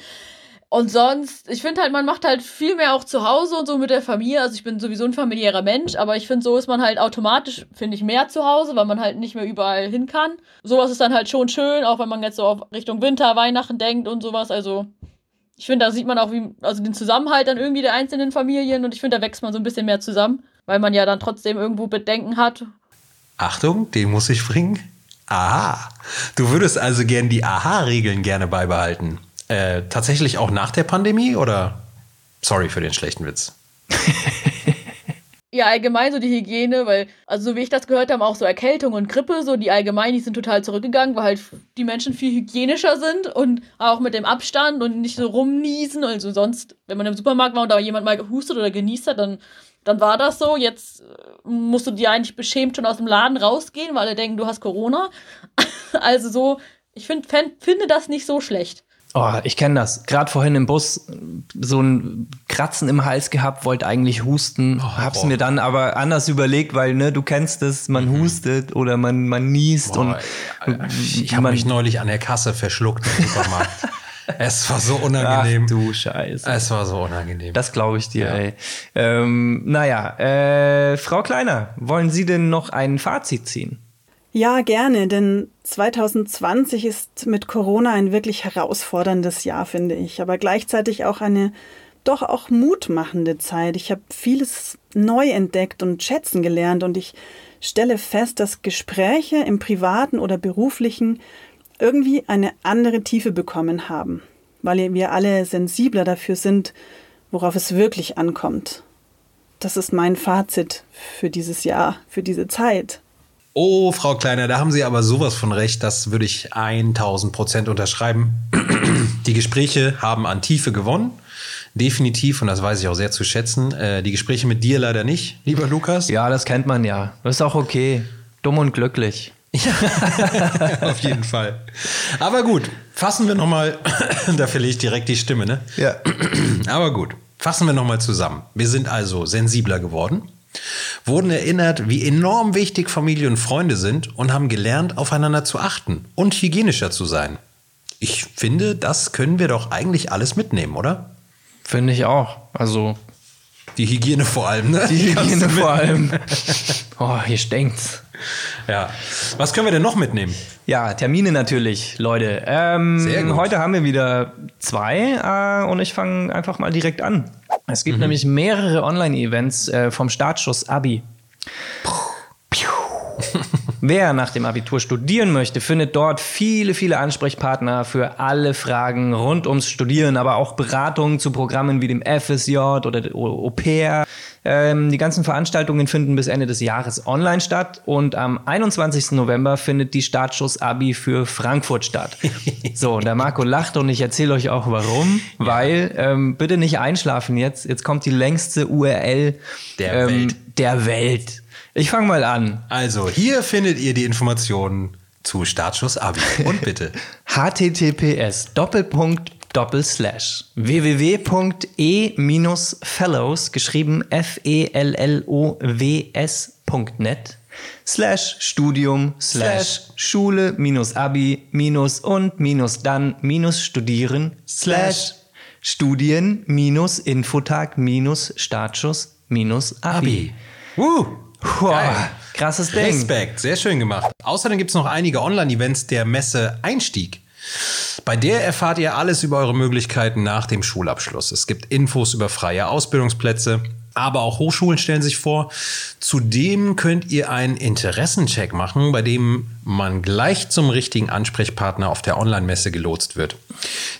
Und sonst, ich finde halt, man macht halt viel mehr auch zu Hause und so mit der Familie. Also ich bin sowieso ein familiärer Mensch, aber ich finde, so ist man halt automatisch, finde ich, mehr zu Hause, weil man halt nicht mehr überall hin kann. Sowas ist dann halt schon schön, auch wenn man jetzt so auf Richtung Winter, Weihnachten denkt und sowas. Also ich finde, da sieht man auch wie, also den Zusammenhalt dann irgendwie der einzelnen Familien und ich finde, da wächst man so ein bisschen mehr zusammen, weil man ja dann trotzdem irgendwo Bedenken hat. Achtung, den muss ich bringen. Aha. Du würdest also gern die Aha-Regeln gerne beibehalten. Äh, tatsächlich auch nach der Pandemie oder? Sorry für den schlechten Witz. [laughs] Ja, allgemein so die Hygiene, weil, also so wie ich das gehört habe, auch so Erkältung und Grippe, so die allgemein, die sind total zurückgegangen, weil halt die Menschen viel hygienischer sind und auch mit dem Abstand und nicht so rumniesen. Also sonst, wenn man im Supermarkt war und da jemand mal gehustet oder genießt hat, dann, dann war das so. Jetzt äh, musst du dir eigentlich beschämt schon aus dem Laden rausgehen, weil alle denken, du hast Corona. [laughs] also so, ich find, fänd, finde das nicht so schlecht. Oh, ich kenne das. Gerade vorhin im Bus so ein Kratzen im Hals gehabt, wollte eigentlich husten, hab's boah. mir dann aber anders überlegt, weil ne, du kennst es, man hustet oder man man niest Boah, und ich habe man- mich neulich an der Kasse verschluckt im Supermarkt. [laughs] es war so Ach unangenehm. du Scheiße. es war so unangenehm. Das glaube ich dir, Ja. ey. Ähm, naja, äh, Frau Kleiner, wollen Sie denn noch ein Fazit ziehen? Ja, gerne, denn 2020 ist mit Corona ein wirklich herausforderndes Jahr, finde ich, aber gleichzeitig auch eine doch auch mutmachende Zeit. Ich habe vieles neu entdeckt und schätzen gelernt und ich stelle fest, dass Gespräche im privaten oder beruflichen irgendwie eine andere Tiefe bekommen haben, weil wir alle sensibler dafür sind, worauf es wirklich ankommt. Das ist mein Fazit für dieses Jahr, für diese Zeit. Oh, Frau Kleiner, da haben Sie aber sowas von recht. Das würde ich 1000 Prozent unterschreiben. [clears throat] Die Gespräche haben an Tiefe gewonnen. Definitiv, und das weiß ich auch sehr zu schätzen. Äh, die Gespräche mit dir leider nicht, lieber Lukas. Ja, das kennt man ja. Das ist auch okay. Dumm und glücklich. [laughs] Auf jeden Fall. Aber gut, fassen wir nochmal, [clears throat] da verliere ich direkt die Stimme, ne? Ja. [clears throat] Aber gut, fassen wir nochmal zusammen. Wir sind also sensibler geworden, wurden erinnert, wie enorm wichtig Familie und Freunde sind und haben gelernt, aufeinander zu achten und hygienischer zu sein. Ich finde, das können wir doch eigentlich alles mitnehmen, oder? Finde ich auch. Also Die Hygiene vor allem, ne? die Hygiene vor allem. [laughs] Oh, hier stinkt's. Ja. Was können wir denn noch mitnehmen? Ja, Termine natürlich, Leute. Ähm, Sehr gut. Heute haben wir wieder zwei äh, und ich fange einfach mal direkt an. Es gibt nämlich mehrere Online-Events äh, vom Startschuss Abi. Wer nach dem [laughs] Abitur studieren möchte, findet dort viele, viele Ansprechpartner für alle Fragen rund ums Studieren, aber auch Beratungen zu Programmen wie dem FSJ oder der Au pair. Ähm, die ganzen Veranstaltungen finden bis Ende des Jahres online statt und am 21. November findet die Startschuss-Abi für Frankfurt statt. [laughs] so, und der Marco lacht und ich erzähle euch auch warum, weil ähm, bitte nicht einschlafen jetzt. Jetzt kommt die längste URL Der ähm, Welt. der Welt. Ich fange mal an. Also, hier findet ihr die Informationen zu Startschuss Abi. Und bitte. [laughs] https Doppelpunkt Doppelslash www.e-fellows geschrieben f e l l o w s.net slash Studium slash Schule minus Abi minus und minus dann minus Studieren slash Studien minus Infotag minus Startschuss minus Abi. Abi. Uh, Geil. krasses Ding. Respekt, sehr schön gemacht. Außerdem gibt es noch einige Online-Events der Messe Einstieg. Bei der erfahrt ihr alles über eure Möglichkeiten nach dem Schulabschluss. Es gibt Infos über freie Ausbildungsplätze, aber auch Hochschulen stellen sich vor. Zudem könnt ihr einen Interessencheck machen, bei dem man gleich zum richtigen Ansprechpartner auf der Online-Messe gelotst wird.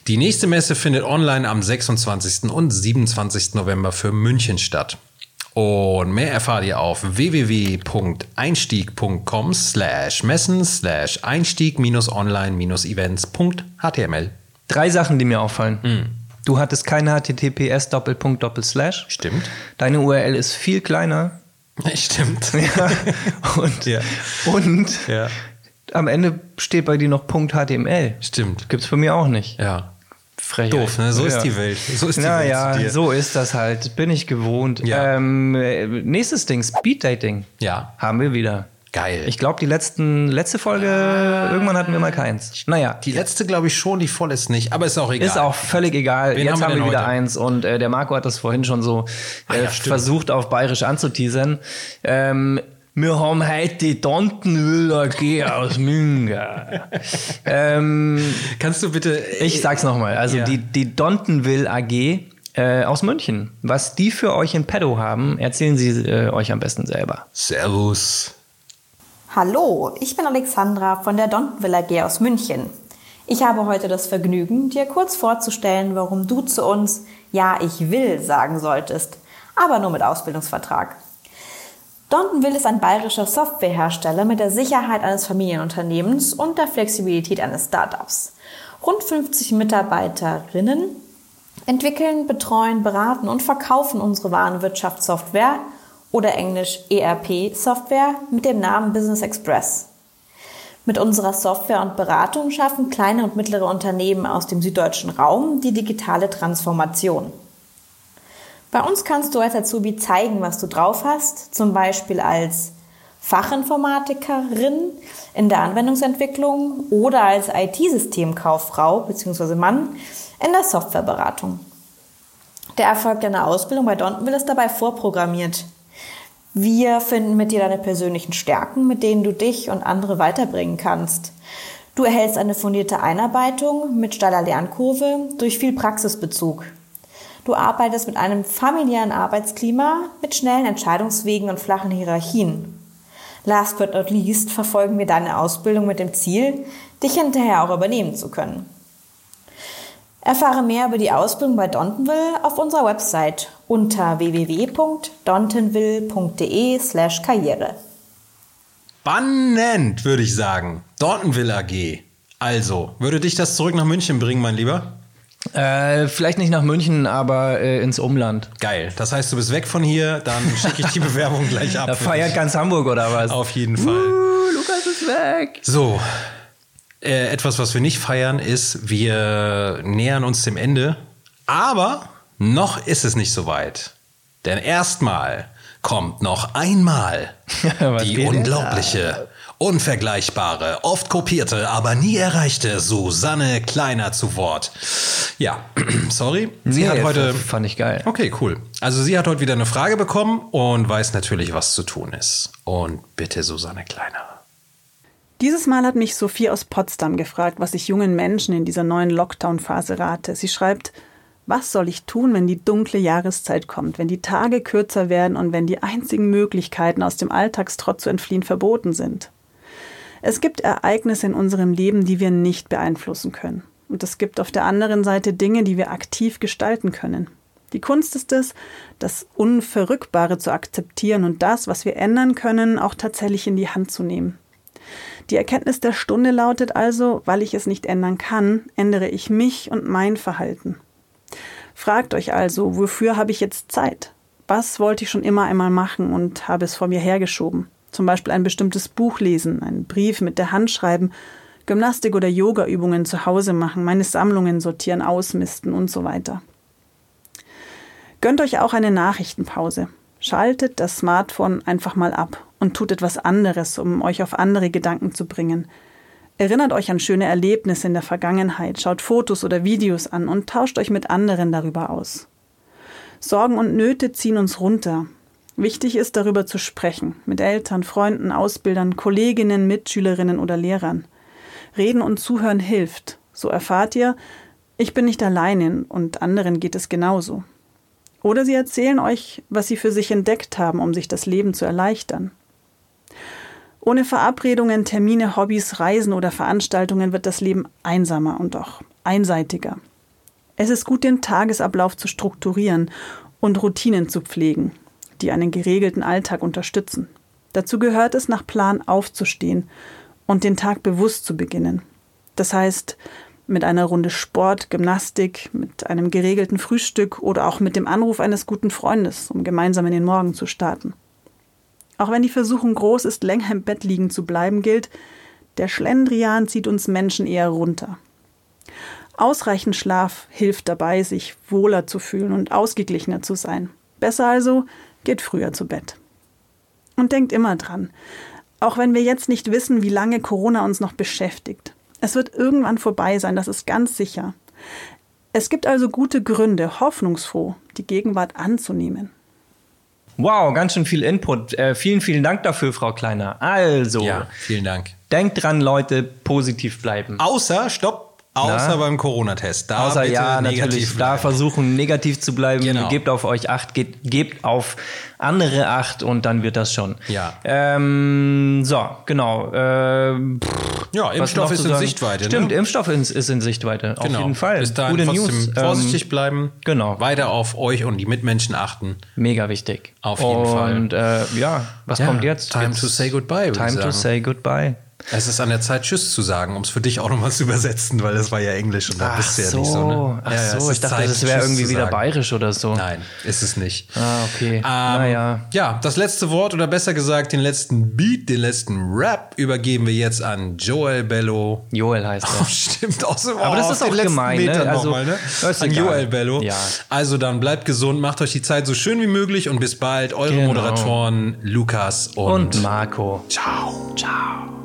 Die nächste Messe findet online am 26. und 27. November für München statt. Und mehr erfahrt ihr auf www.einstieg.com slash messen slash einstieg-online-events.html. Drei Sachen, die mir auffallen. Hm. Du hattest keine HTTPS Doppelpunkt Doppelslash. Stimmt. Deine URL ist viel kleiner. [laughs] Stimmt. [laughs] Ja. Und, Ja. und Ja. am Ende steht bei dir noch .html. Stimmt. Gibt's bei mir auch nicht. Ja. Frechheit. Doof, ne? So Ja. ist die Welt. So ist die naja, Welt so ist das halt. Bin ich gewohnt. Ja. Ähm, äh, nächstes Ding, Speed Dating. Ja. Haben wir wieder. Geil. Ich glaube, die letzten, letzte Folge, irgendwann hatten wir mal keins. Naja, die letzte glaube ich schon, die vorletzte nicht. Aber ist auch egal. Ist auch völlig egal. Wen Jetzt haben wir haben wir, wieder heute? eins und äh, der Marco hat das vorhin schon so Ah, äh, ja, stimmt. versucht auf bayerisch anzuteasern. Ähm, wir haben heute die Tantenwiller G aus Münga. ähm, Kannst du bitte. ich sag's nochmal. Also Ja. die, die Dontenwill AG äh, aus München. Was die für euch in Pedo haben, erzählen sie äh, euch am besten selber. Servus. Hallo, ich bin Alexandra von der Dontenvilla AG aus München. Ich habe heute das Vergnügen, dir kurz vorzustellen, warum du zu uns Ja, ich will sagen solltest, aber nur mit Ausbildungsvertrag. Dontenville ist ein bayerischer Softwarehersteller mit der Sicherheit eines Familienunternehmens und der Flexibilität eines Startups. Rund 50 Mitarbeiterinnen entwickeln, betreuen, beraten und verkaufen unsere Warenwirtschaftssoftware oder englisch ERP-Software mit dem Namen Business Express. Mit unserer Software und Beratung schaffen kleine und mittlere Unternehmen aus dem süddeutschen Raum die digitale Transformation. Bei uns kannst du als Azubi zeigen, was du drauf hast, zum Beispiel als Fachinformatikerin in der Anwendungsentwicklung oder als IT-Systemkauffrau bzw. Mann in der Softwareberatung. Der Erfolg deiner Ausbildung bei Dontenville ist dabei vorprogrammiert. Wir finden mit dir deine persönlichen Stärken, mit denen du dich und andere weiterbringen kannst. Du erhältst eine fundierte Einarbeitung mit steiler Lernkurve durch viel Praxisbezug. Du arbeitest mit einem familiären Arbeitsklima, mit schnellen Entscheidungswegen und flachen Hierarchien. Last but not least verfolgen wir deine Ausbildung mit dem Ziel, dich hinterher auch übernehmen zu können. Erfahre mehr über die Ausbildung bei Dontonville auf unserer Website unter www.dontonville.de/karriere. Spannend, würde ich sagen. Dortenville AG. Also, würde dich das zurück nach München bringen, mein Lieber? Äh, vielleicht nicht nach München, aber äh, ins Umland. Geil. Das heißt, du bist weg von hier, dann schicke ich die [laughs] Bewerbung gleich ab. Da feiert ganz Hamburg oder was? Auf jeden Fall. Uh, Lukas ist weg. So, äh, etwas, was wir nicht feiern, ist, wir nähern uns dem Ende. Aber noch ist es nicht so weit. Denn erstmal kommt noch einmal [laughs] die unglaubliche, unvergleichbare, oft kopierte, aber nie erreichte Susanne Kleiner zu Wort. Ja, [clears throat] sorry. Sie Nee, hat heute. fand ich geil. Okay, cool. Also sie hat heute wieder eine Frage bekommen und weiß natürlich, was zu tun ist. Und bitte, Susanne Kleiner. Dieses Mal hat mich Sophie aus Potsdam gefragt, was ich jungen Menschen in dieser neuen Lockdown-Phase rate. Sie schreibt, was soll ich tun, wenn die dunkle Jahreszeit kommt, wenn die Tage kürzer werden und wenn die einzigen Möglichkeiten aus dem Alltagstrott zu entfliehen verboten sind? Es gibt Ereignisse in unserem Leben, die wir nicht beeinflussen können. Und es gibt auf der anderen Seite Dinge, die wir aktiv gestalten können. Die Kunst ist es, das Unverrückbare zu akzeptieren und das, was wir ändern können, auch tatsächlich in die Hand zu nehmen. Die Erkenntnis der Stunde lautet also, weil ich es nicht ändern kann, ändere ich mich und mein Verhalten. Fragt euch also, wofür habe ich jetzt Zeit? Was wollte ich schon immer einmal machen und habe es vor mir hergeschoben? Zum Beispiel ein bestimmtes Buch lesen, einen Brief mit der Hand schreiben, Gymnastik- oder Yoga-Übungen zu Hause machen, meine Sammlungen sortieren, ausmisten und so weiter. Gönnt euch auch eine Nachrichtenpause. Schaltet das Smartphone einfach mal ab und tut etwas anderes, um euch auf andere Gedanken zu bringen. Erinnert euch an schöne Erlebnisse in der Vergangenheit, schaut Fotos oder Videos an und tauscht euch mit anderen darüber aus. Sorgen und Nöte ziehen uns runter. Wichtig ist, darüber zu sprechen, mit Eltern, Freunden, Ausbildern, Kolleginnen, Mitschülerinnen oder Lehrern. Reden und Zuhören hilft. So erfahrt ihr, ich bin nicht alleine und anderen geht es genauso. Oder sie erzählen euch, was sie für sich entdeckt haben, um sich das Leben zu erleichtern. Ohne Verabredungen, Termine, Hobbys, Reisen oder Veranstaltungen wird das Leben einsamer und auch einseitiger. Es ist gut, den Tagesablauf zu strukturieren und Routinen zu pflegen, die einen geregelten Alltag unterstützen. Dazu gehört es, nach Plan aufzustehen und den Tag bewusst zu beginnen. Das heißt, mit einer Runde Sport, Gymnastik, mit einem geregelten Frühstück oder auch mit dem Anruf eines guten Freundes, um gemeinsam in den Morgen zu starten. Auch wenn die Versuchung groß ist, länger im Bett liegen zu bleiben, gilt, der Schlendrian zieht uns Menschen eher runter. Ausreichend Schlaf hilft dabei, sich wohler zu fühlen und ausgeglichener zu sein. Besser also, geht früher zu Bett. Und denkt immer dran, auch wenn wir jetzt nicht wissen, wie lange Corona uns noch beschäftigt. Es wird irgendwann vorbei sein, das ist ganz sicher. Es gibt also gute Gründe, hoffnungsfroh die Gegenwart anzunehmen. Wow, ganz schön viel Input. Äh, vielen, vielen Dank dafür, Frau Kleiner. Also, Ja, vielen Dank. denkt dran, Leute, positiv bleiben. Außer, stopp, außer Na? beim Corona-Test. Da Außer ja, natürlich, da bleiben. versuchen negativ zu bleiben. Genau. Gebt auf euch Acht, geht, gebt auf andere Acht und dann wird das schon. Ja. Ähm, so, genau. Ähm, pff, Ja, Impfstoff noch ist in? Sichtweite. Stimmt, ne? Impfstoff ist, ist in Sichtweite. Auf Genau. jeden Fall. Bis dahin Gute News. vorsichtig Ähm, bleiben. genau. Weiter auf euch und die Mitmenschen achten. mega wichtig. Auf jeden und, Fall. Und äh, ja, was Ja, kommt jetzt? time jetzt to say goodbye, Time to sagen. say goodbye. Es ist an der Zeit, Tschüss zu sagen, um es für dich auch nochmal zu übersetzen, weil das war ja Englisch und da bist du ja so, nicht so. Ne? ach Ja, so, ich dachte, Zeit, das wäre irgendwie wieder bayerisch oder so. Nein, ist es nicht. Ah, okay. Ähm, naja. Ja, das letzte Wort oder besser gesagt den letzten Beat, den letzten Rap übergeben wir jetzt an Joel Bello. Joel heißt [laughs] Oh, er. stimmt, auch so. Aber das auf ist auch gemein, ne? Also, nochmal, ne? An. Joel Bello. Ja. Also dann bleibt gesund, macht euch die Zeit so schön wie möglich und bis bald. Eure Genau. Moderatoren Lukas und, Und Marco. Ciao. Ciao.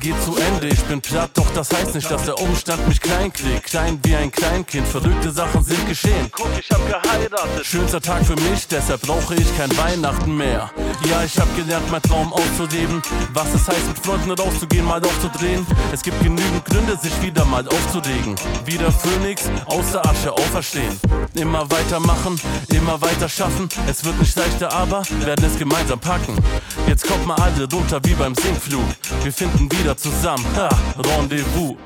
Geht zu Ende. Ich bin platt, doch das heißt nicht, dass der Umstand mich klein kriegt. Klein wie ein Kleinkind, verrückte Sachen sind geschehen. Guck, ich hab geheiratet. Schönster Tag für mich, deshalb brauche ich kein Weihnachten mehr. Ja, ich hab gelernt, mein Traum auszuleben. Was es heißt, mit Freunden rauszugehen, mal aufzudrehen. Es gibt genügend Gründe, sich wieder mal aufzuregen. Wieder Phönix, aus der Asche auferstehen. Immer weitermachen, immer weiter schaffen. Es wird nicht leichter, aber werden es gemeinsam packen. Jetzt kommt mal alle runter wie beim Sinkflug. Wir finden wieder zusammen, Rendezvous.